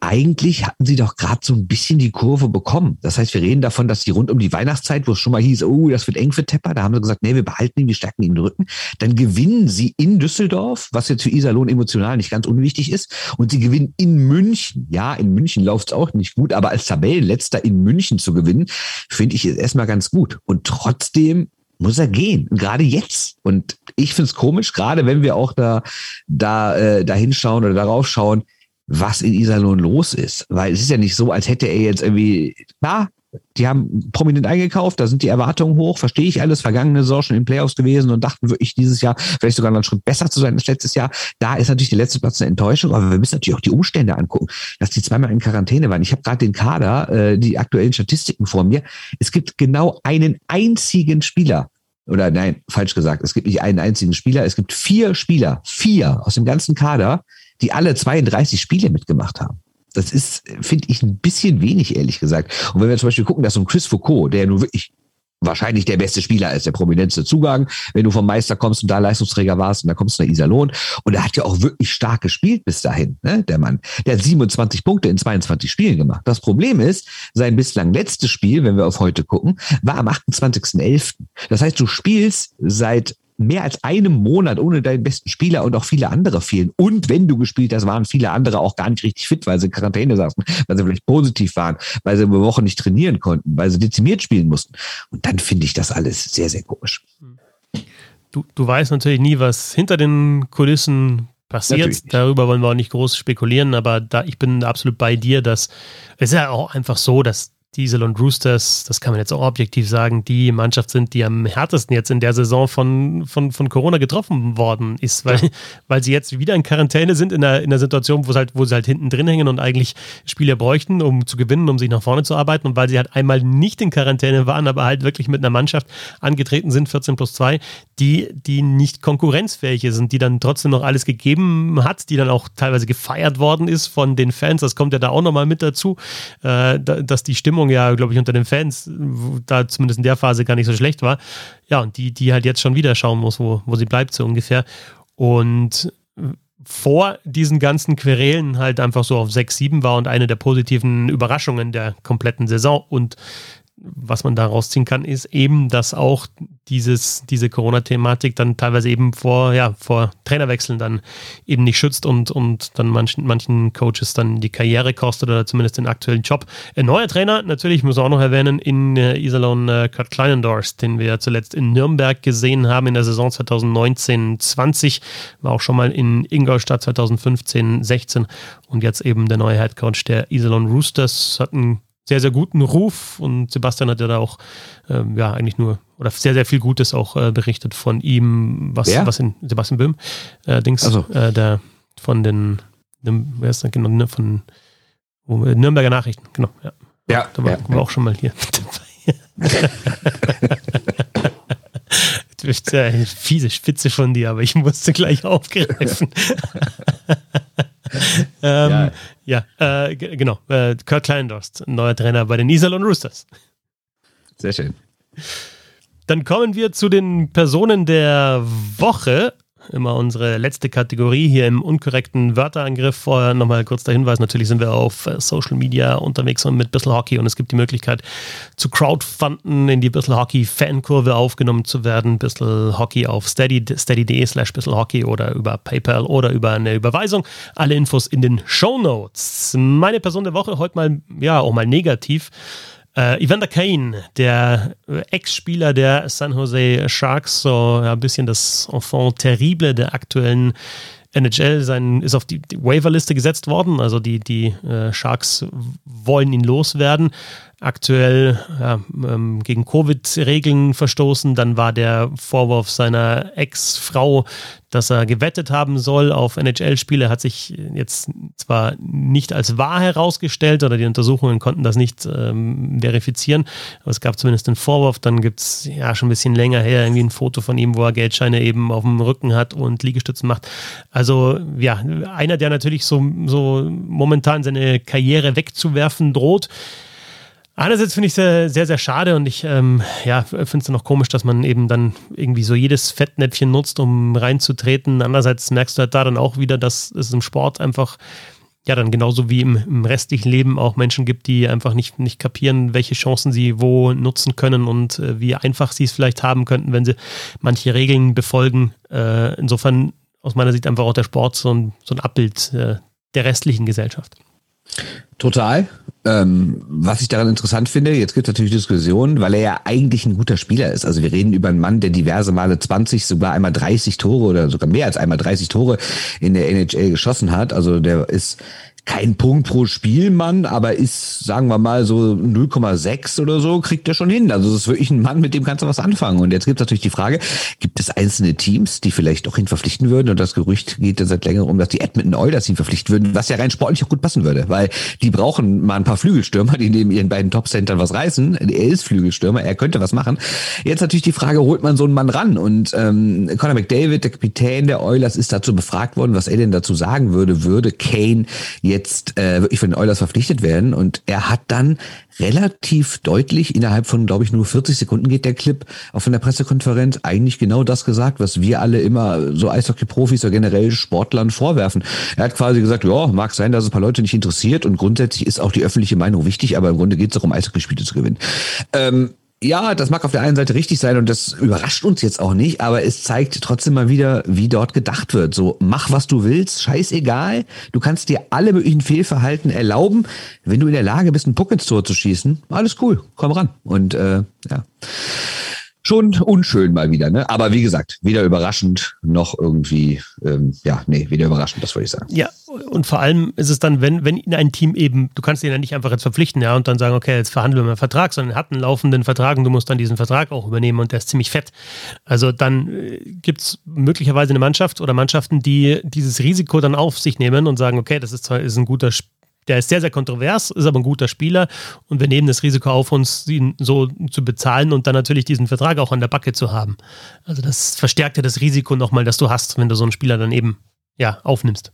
eigentlich hatten sie doch gerade so ein bisschen die Kurve bekommen. Das heißt, wir reden davon, dass sie rund um die Weihnachtszeit, wo es schon mal hieß, oh, das wird eng für Tepper, da haben sie gesagt, nee, wir behalten ihn, wir stärken ihn den Rücken. Dann gewinnen sie in Düsseldorf, was jetzt für Iserlohn emotional nicht ganz unwichtig ist. Und sie gewinnen in München. Ja, in München läuft es auch nicht gut, aber als Tabellenletzter in München zu gewinnen, finde ich erstmal ganz gut. Und trotzdem muss er gehen, gerade jetzt. Und ich finde es komisch, gerade wenn wir auch da, da, äh, hinschauen oder darauf schauen, was in Iserlohn los ist. Weil es ist ja nicht so, als hätte er jetzt irgendwie, klar, die haben prominent eingekauft, da sind die Erwartungen hoch, verstehe ich alles, vergangene Saison schon in Playoffs gewesen und dachten wirklich dieses Jahr vielleicht sogar noch einen Schritt besser zu sein als letztes Jahr. Da ist natürlich der letzte Platz eine Enttäuschung, aber wir müssen natürlich auch die Umstände angucken, dass die zweimal in Quarantäne waren. Ich habe gerade den Kader, äh, die aktuellen Statistiken vor mir. Es gibt genau einen einzigen Spieler, oder nein, falsch gesagt, es gibt nicht einen einzigen Spieler, es gibt vier Spieler, vier aus dem ganzen Kader, die alle 32 Spiele mitgemacht haben. Das ist, finde ich, ein bisschen wenig, ehrlich gesagt. Und wenn wir zum Beispiel gucken, dass so ein Chris Foucault, der nun wirklich wahrscheinlich der beste Spieler ist, der prominenteste Zugang, wenn du vom Meister kommst und da Leistungsträger warst und da kommst du nach Iserlohn. Und er hat ja auch wirklich stark gespielt bis dahin, ne, der Mann. Der hat 27 Punkte in 22 Spielen gemacht. Das Problem ist, sein bislang letztes Spiel, wenn wir auf heute gucken, war am 28.11. Das heißt, du spielst seit mehr als einem Monat ohne deinen besten Spieler und auch viele andere fehlen. Und wenn du gespielt hast, waren viele andere auch gar nicht richtig fit, weil sie in Quarantäne saßen, weil sie vielleicht positiv waren, weil sie über Wochen nicht trainieren konnten, weil sie dezimiert spielen mussten. Und dann finde ich das alles sehr, sehr komisch. Du, du weißt natürlich nie, was hinter den Kulissen passiert. Darüber wollen wir auch nicht groß spekulieren, aber da ich bin absolut bei dir, dass es ist ja auch einfach so, dass Diesel und Roosters, das kann man jetzt auch objektiv sagen, die Mannschaft sind, die am härtesten jetzt in der Saison von, von, von Corona getroffen worden ist, weil, ja. weil sie jetzt wieder in Quarantäne sind, in einer, in einer Situation, wo, halt, wo sie halt hinten drin hängen und eigentlich Spieler bräuchten, um zu gewinnen, um sich nach vorne zu arbeiten. Und weil sie halt einmal nicht in Quarantäne waren, aber halt wirklich mit einer Mannschaft angetreten sind, 14 plus 2, die, die nicht konkurrenzfähig sind, die dann trotzdem noch alles gegeben hat, die dann auch teilweise gefeiert worden ist von den Fans. Das kommt ja da auch nochmal mit dazu, äh, dass die Stimmung Stimmung ja, glaube ich, unter den Fans da zumindest in der Phase gar nicht so schlecht war. Ja, und die, die halt jetzt schon wieder schauen muss, wo, wo sie bleibt, so ungefähr. Und vor diesen ganzen Querelen halt einfach so auf 6, 7 war und eine der positiven Überraschungen der kompletten Saison. Und was man da rausziehen kann, ist eben, dass auch dieses, diese Corona-Thematik dann teilweise eben vor, ja, vor Trainerwechseln dann eben nicht schützt und, und dann manchen, manchen Coaches dann die Karriere kostet oder zumindest den aktuellen Job. Ein neuer Trainer, natürlich muss man auch noch erwähnen, in äh, Iserlohn äh, Kurt Kleinendorst, den wir zuletzt in Nürnberg gesehen haben in der Saison 2019-20, war auch schon mal in Ingolstadt 2015-16 und jetzt eben der neue Headcoach der Iserlohn Roosters, hat einen sehr, sehr guten Ruf und Sebastian hat ja da auch ähm, ja eigentlich nur oder sehr, sehr viel Gutes auch äh, berichtet von ihm, was, Wer? was in Sebastian Böhm, äh, Dings, so. äh, der von den, wer ist das genau, ne, von äh, Nürnberger Nachrichten, genau, ja. Ja. Da war, ja, war auch schon mal hier Das ist eine fiese Spitze von dir, aber ich musste gleich aufgreifen. ähm, ja, ja äh, genau. Äh, Kurt Kleindorst, neuer Trainer bei den Iserlohn Roosters. Sehr schön. Dann kommen wir zu den Personen der Woche. Immer unsere letzte Kategorie hier im unkorrekten Wörterangriff. Vorher nochmal kurz der Hinweis, natürlich sind wir auf äh, Social Media unterwegs und mit Bissl Hockey und es gibt die Möglichkeit zu crowdfunden, in die Bissl Hockey Fankurve aufgenommen zu werden. Bissl Hockey auf steady, steady.de slash Bissl Hockey oder über PayPal oder über eine Überweisung. Alle Infos in den Show Notes. Meine Person der Woche heute mal, ja, auch mal negativ. Äh, Evander Kane, der Ex-Spieler der San Jose Sharks, so ja, ein bisschen das Enfant terrible der aktuellen NHL sein, ist auf die, die Waiverliste gesetzt worden. Also die, die äh, Sharks wollen ihn loswerden. Aktuell ja, ähm, gegen Covid-Regeln verstoßen. Dann war der Vorwurf seiner Ex-Frau, dass er gewettet haben soll auf NHL-Spiele, hat sich jetzt zwar nicht als wahr herausgestellt oder die Untersuchungen konnten das nicht ähm, verifizieren, aber es gab zumindest einen Vorwurf. Dann gibt es ja schon ein bisschen länger her irgendwie ein Foto von ihm, wo er Geldscheine eben auf dem Rücken hat und Liegestützen macht. Also ja, einer, der natürlich so, so momentan seine Karriere wegzuwerfen droht. Einerseits finde ich es sehr, sehr, sehr schade und ich ähm, ja, finde es noch komisch, dass man eben dann irgendwie so jedes Fettnäpfchen nutzt, um reinzutreten. Andererseits merkst du halt da dann auch wieder, dass es im Sport einfach ja dann genauso wie im, im, restlichen Leben auch Menschen gibt, die einfach nicht, nicht kapieren, welche Chancen sie wo nutzen können und äh, wie einfach sie es vielleicht haben könnten, wenn sie manche Regeln befolgen. Äh, insofern aus meiner Sicht einfach auch der Sport so ein, so ein Abbild äh, der restlichen Gesellschaft. Total. Ähm, was ich daran interessant finde, jetzt gibt es natürlich Diskussionen, weil er ja eigentlich ein guter Spieler ist. Also wir reden über einen Mann, der diverse Male 20, sogar einmal 30 Tore oder sogar mehr als einmal 30 Tore in der NHL geschossen hat. Also der ist kein Punkt pro Spielmann, aber ist, sagen wir mal, so 0,6 oder so, kriegt er schon hin. Also es ist wirklich ein Mann, mit dem kannst du was anfangen. Und jetzt gibt es natürlich die Frage, gibt es einzelne Teams, die vielleicht doch ihn verpflichten würden? Und das Gerücht geht dann seit längerem dass die Edmonton Oilers ihn verpflichten würden, was ja rein sportlich auch gut passen würde, weil die brauchen mal ein paar Flügelstürmer, die neben ihren beiden Top-Centern was reißen. Er ist Flügelstürmer, er könnte was machen. Jetzt natürlich die Frage, holt man so einen Mann ran? Und ähm, Conor McDavid, der Kapitän der Oilers, ist dazu befragt worden, was er denn dazu sagen würde, würde Kane jetzt äh, wirklich von den Oilers verpflichtet werden. Und er hat dann relativ deutlich innerhalb von, glaube ich, nur 40 Sekunden geht der Clip auf einer Pressekonferenz eigentlich genau das gesagt, was wir alle immer so Eishockey-Profis oder generell Sportlern vorwerfen. Er hat quasi gesagt, ja, mag sein, dass es ein paar Leute nicht interessiert und grundsätzlich ist auch die öffentliche Meinung wichtig, aber im Grunde geht es darum, Eishockeyspiele zu gewinnen. Ähm, ja, das mag auf der einen Seite richtig sein und das überrascht uns jetzt auch nicht, aber es zeigt trotzdem mal wieder, wie dort gedacht wird. So, mach was du willst, scheißegal. Du kannst dir alle möglichen Fehlverhalten erlauben. Wenn du in der Lage bist, einen Puck ins Tor zu schießen, alles cool, komm ran. Und äh, ja schon unschön mal wieder, ne? Aber wie gesagt, weder überraschend noch irgendwie, ähm, ja, nee, weder überraschend, das wollte ich sagen. Ja, und vor allem ist es dann, wenn, wenn in ein Team eben, du kannst ihn ja nicht einfach jetzt verpflichten, ja, und dann sagen, okay, jetzt verhandeln wir einen Vertrag, sondern er hat einen laufenden Vertrag und du musst dann diesen Vertrag auch übernehmen und der ist ziemlich fett. Also dann äh, gibt es möglicherweise eine Mannschaft oder Mannschaften, die dieses Risiko dann auf sich nehmen und sagen, okay, das ist zwar ist ein guter Spieler, der ist sehr, sehr kontrovers, ist aber ein guter Spieler und wir nehmen das Risiko auf, uns ihn so zu bezahlen und dann natürlich diesen Vertrag auch an der Backe zu haben. Also das verstärkt ja das Risiko nochmal, das du hast, wenn du so einen Spieler dann eben ja, aufnimmst.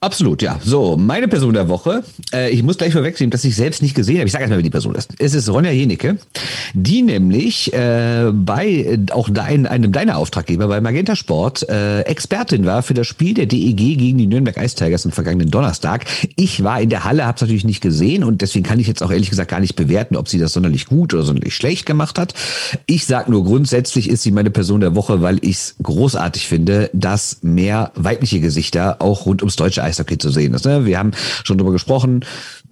Absolut, ja. So, meine Person der Woche. Äh, ich muss gleich vorwegnehmen, dass ich selbst nicht gesehen habe. Ich sage erstmal, wie die Person ist. Es ist Ronja Jenicke, die nämlich äh, bei auch dein, einem deiner Auftraggeber bei Magenta Sport äh, Expertin war für das Spiel der DEG gegen die Nürnberg Ice Tigers am vergangenen Donnerstag. Ich war in der Halle, habe es natürlich nicht gesehen und deswegen kann ich jetzt auch ehrlich gesagt gar nicht bewerten, ob sie das sonderlich gut oder sonderlich schlecht gemacht hat. Ich sag nur grundsätzlich ist sie meine Person der Woche, weil ich es großartig finde, dass mehr weibliche Gesichter auch rund ums deutsche Eishockey zu sehen ist. Ne? Wir haben schon drüber gesprochen,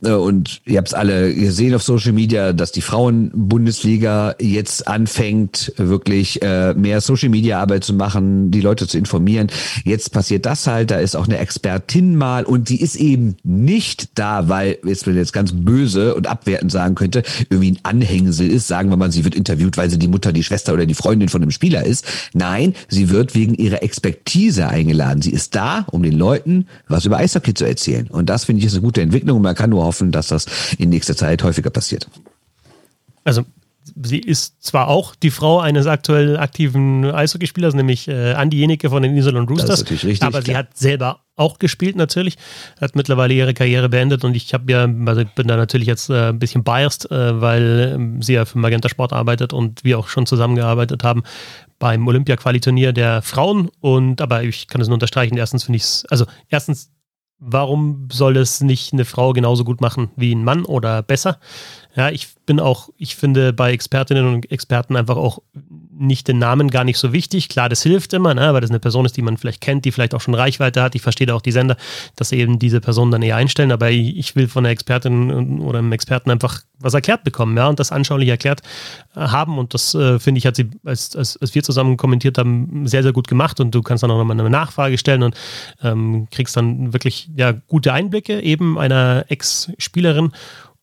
und ihr habt es alle gesehen auf Social Media, dass die Frauen-Bundesliga jetzt anfängt, wirklich äh, mehr Social Media Arbeit zu machen, die Leute zu informieren. Jetzt passiert das halt, da ist auch eine Expertin mal und die ist eben nicht da, weil, jetzt wenn jetzt ganz böse und abwertend sagen könnte, irgendwie ein Anhängsel ist, sagen wir mal, sie wird interviewt, weil sie die Mutter, die Schwester oder die Freundin von einem Spieler ist. Nein, sie wird wegen ihrer Expertise eingeladen. Sie ist da, um den Leuten was über Eishockey zu erzählen. Und das finde ich ist eine gute Entwicklung und man kann nur hoffen, dass das in nächster Zeit häufiger passiert. Also sie ist zwar auch die Frau eines aktuell aktiven Eishockeyspielers, nämlich äh, Andi Jenike von den Iserlohn Roosters, richtig, aber sie klar. hat selber auch gespielt natürlich, hat mittlerweile ihre Karriere beendet und ich habe ja, also ich bin da natürlich jetzt äh, ein bisschen biased, äh, weil ähm, sie ja für Magenta Sport arbeitet und wir auch schon zusammengearbeitet haben beim Olympia-Quali-Turnier der Frauen und aber ich kann es nur unterstreichen, erstens finde ich es, also erstens warum soll es nicht eine Frau genauso gut machen wie ein Mann oder besser? Ja, ich bin auch, ich finde bei Expertinnen und Experten einfach auch nicht den Namen gar nicht so wichtig. Klar, das hilft immer, ne, weil das eine Person ist, die man vielleicht kennt, die vielleicht auch schon Reichweite hat. Ich verstehe da auch die Sender, dass sie eben diese Person dann eher einstellen, aber ich will von der Expertin oder einem Experten einfach was erklärt bekommen, ja, und das anschaulich erklärt äh, haben. Und das äh, finde ich, hat sie, als, als, als wir zusammen kommentiert haben, sehr, sehr gut gemacht. Und du kannst dann auch nochmal eine Nachfrage stellen und ähm, kriegst dann wirklich ja, gute Einblicke eben einer Ex-Spielerin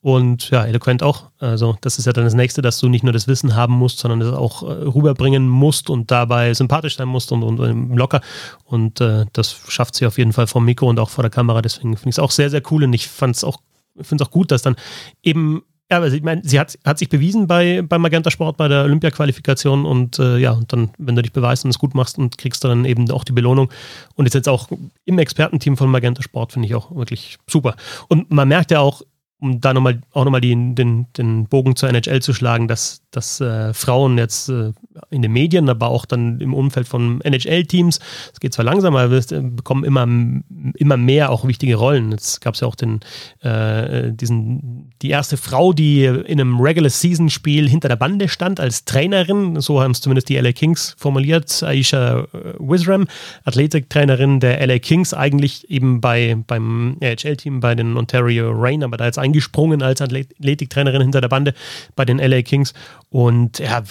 und ja, eloquent auch. Also, das ist ja dann das nächste, dass du nicht nur das Wissen haben musst, sondern es auch äh, rüberbringen musst und dabei sympathisch sein musst und, und, und locker. Und äh, das schafft sie auf jeden Fall vom Mikro und auch vor der Kamera. Deswegen finde ich es auch sehr, sehr cool. Und ich fand es auch, finde es auch gut, dass dann eben ja, also ich meine, sie hat, hat sich bewiesen bei, bei Magenta Sport, bei der Olympia-Qualifikation und äh, ja, und dann, wenn du dich beweist und es gut machst und kriegst dann eben auch die Belohnung und ist jetzt auch im Expertenteam von Magenta Sport, finde ich auch wirklich super. Und man merkt ja auch, um da nochmal auch nochmal den, den, den Bogen zur NHL zu schlagen, dass, dass äh, Frauen jetzt äh, in den Medien, aber auch dann im Umfeld von NHL-Teams, es geht zwar langsam, aber wir bekommen immer, immer mehr auch wichtige Rollen. Jetzt gab es ja auch den, äh, diesen, die erste Frau, die in einem Regular-Season-Spiel hinter der Bande stand als Trainerin, so haben es zumindest die LA Kings formuliert, Aisha äh, Wisram, Athletiktrainerin der LA Kings, eigentlich eben bei, beim NHL-Team bei den Ontario Reign, aber da jetzt eingesprungen als Athletiktrainerin hinter der Bande bei den LA Kings. Und ja,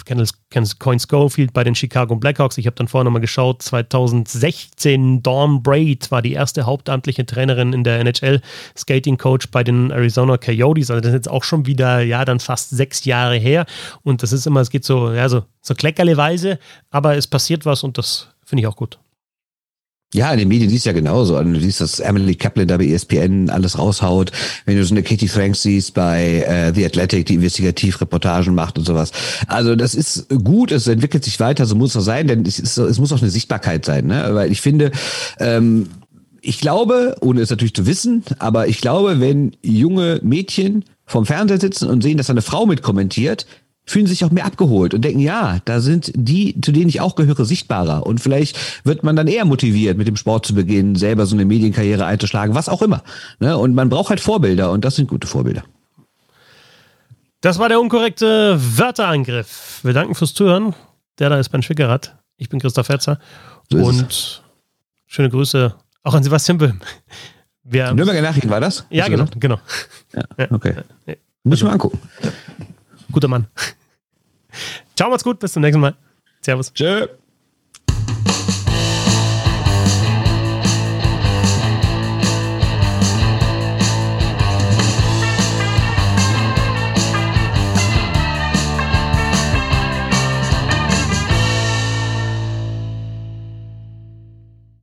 kennst Coin Schofield bei den Chicago Blackhawks. Ich habe dann vorher nochmal geschaut. 2016 Dawn Braid war die erste hauptamtliche Trainerin in der NHL, Skating Coach bei den Arizona Coyotes. Also das ist jetzt auch schon wieder, ja, dann fast sechs Jahre her. Und das ist immer, es geht so, ja, so, so kleckerleweise, aber es passiert was und das finde ich auch gut. Ja, in den Medien siehst du ja genauso. Du siehst, dass Emily Kaplan da bei ESPN alles raushaut. Wenn du so eine Katie Franks siehst bei äh, The Athletic, die Investigativreportagen macht und sowas. Also das ist gut, es entwickelt sich weiter, so muss es sein, denn es, ist, es muss auch eine Sichtbarkeit sein. Ne? Weil ich finde, ähm, ich glaube, ohne es natürlich zu wissen, aber ich glaube, wenn junge Mädchen vom Fernseher sitzen und sehen, dass eine Frau mitkommentiert, fühlen sich auch mehr abgeholt und denken, ja, da sind die, zu denen ich auch gehöre, sichtbarer. Und vielleicht wird man dann eher motiviert, mit dem Sport zu beginnen, selber so eine Medienkarriere einzuschlagen, was auch immer. Ne? Und man braucht halt Vorbilder und das sind gute Vorbilder. Das war der unkorrekte Wörterangriff. Wir danken fürs Zuhören. Der da ist Ben Schwickerath. Ich bin Christoph Fetzer. So und schöne Grüße auch an Sebastian Böhm. Wir Nürnberger Nachrichten war das? Ja, genau, genau. Ja, okay. Muss ich mal angucken. Guter Mann. Ciao, macht's gut, bis zum nächsten Mal. Servus. Tschö.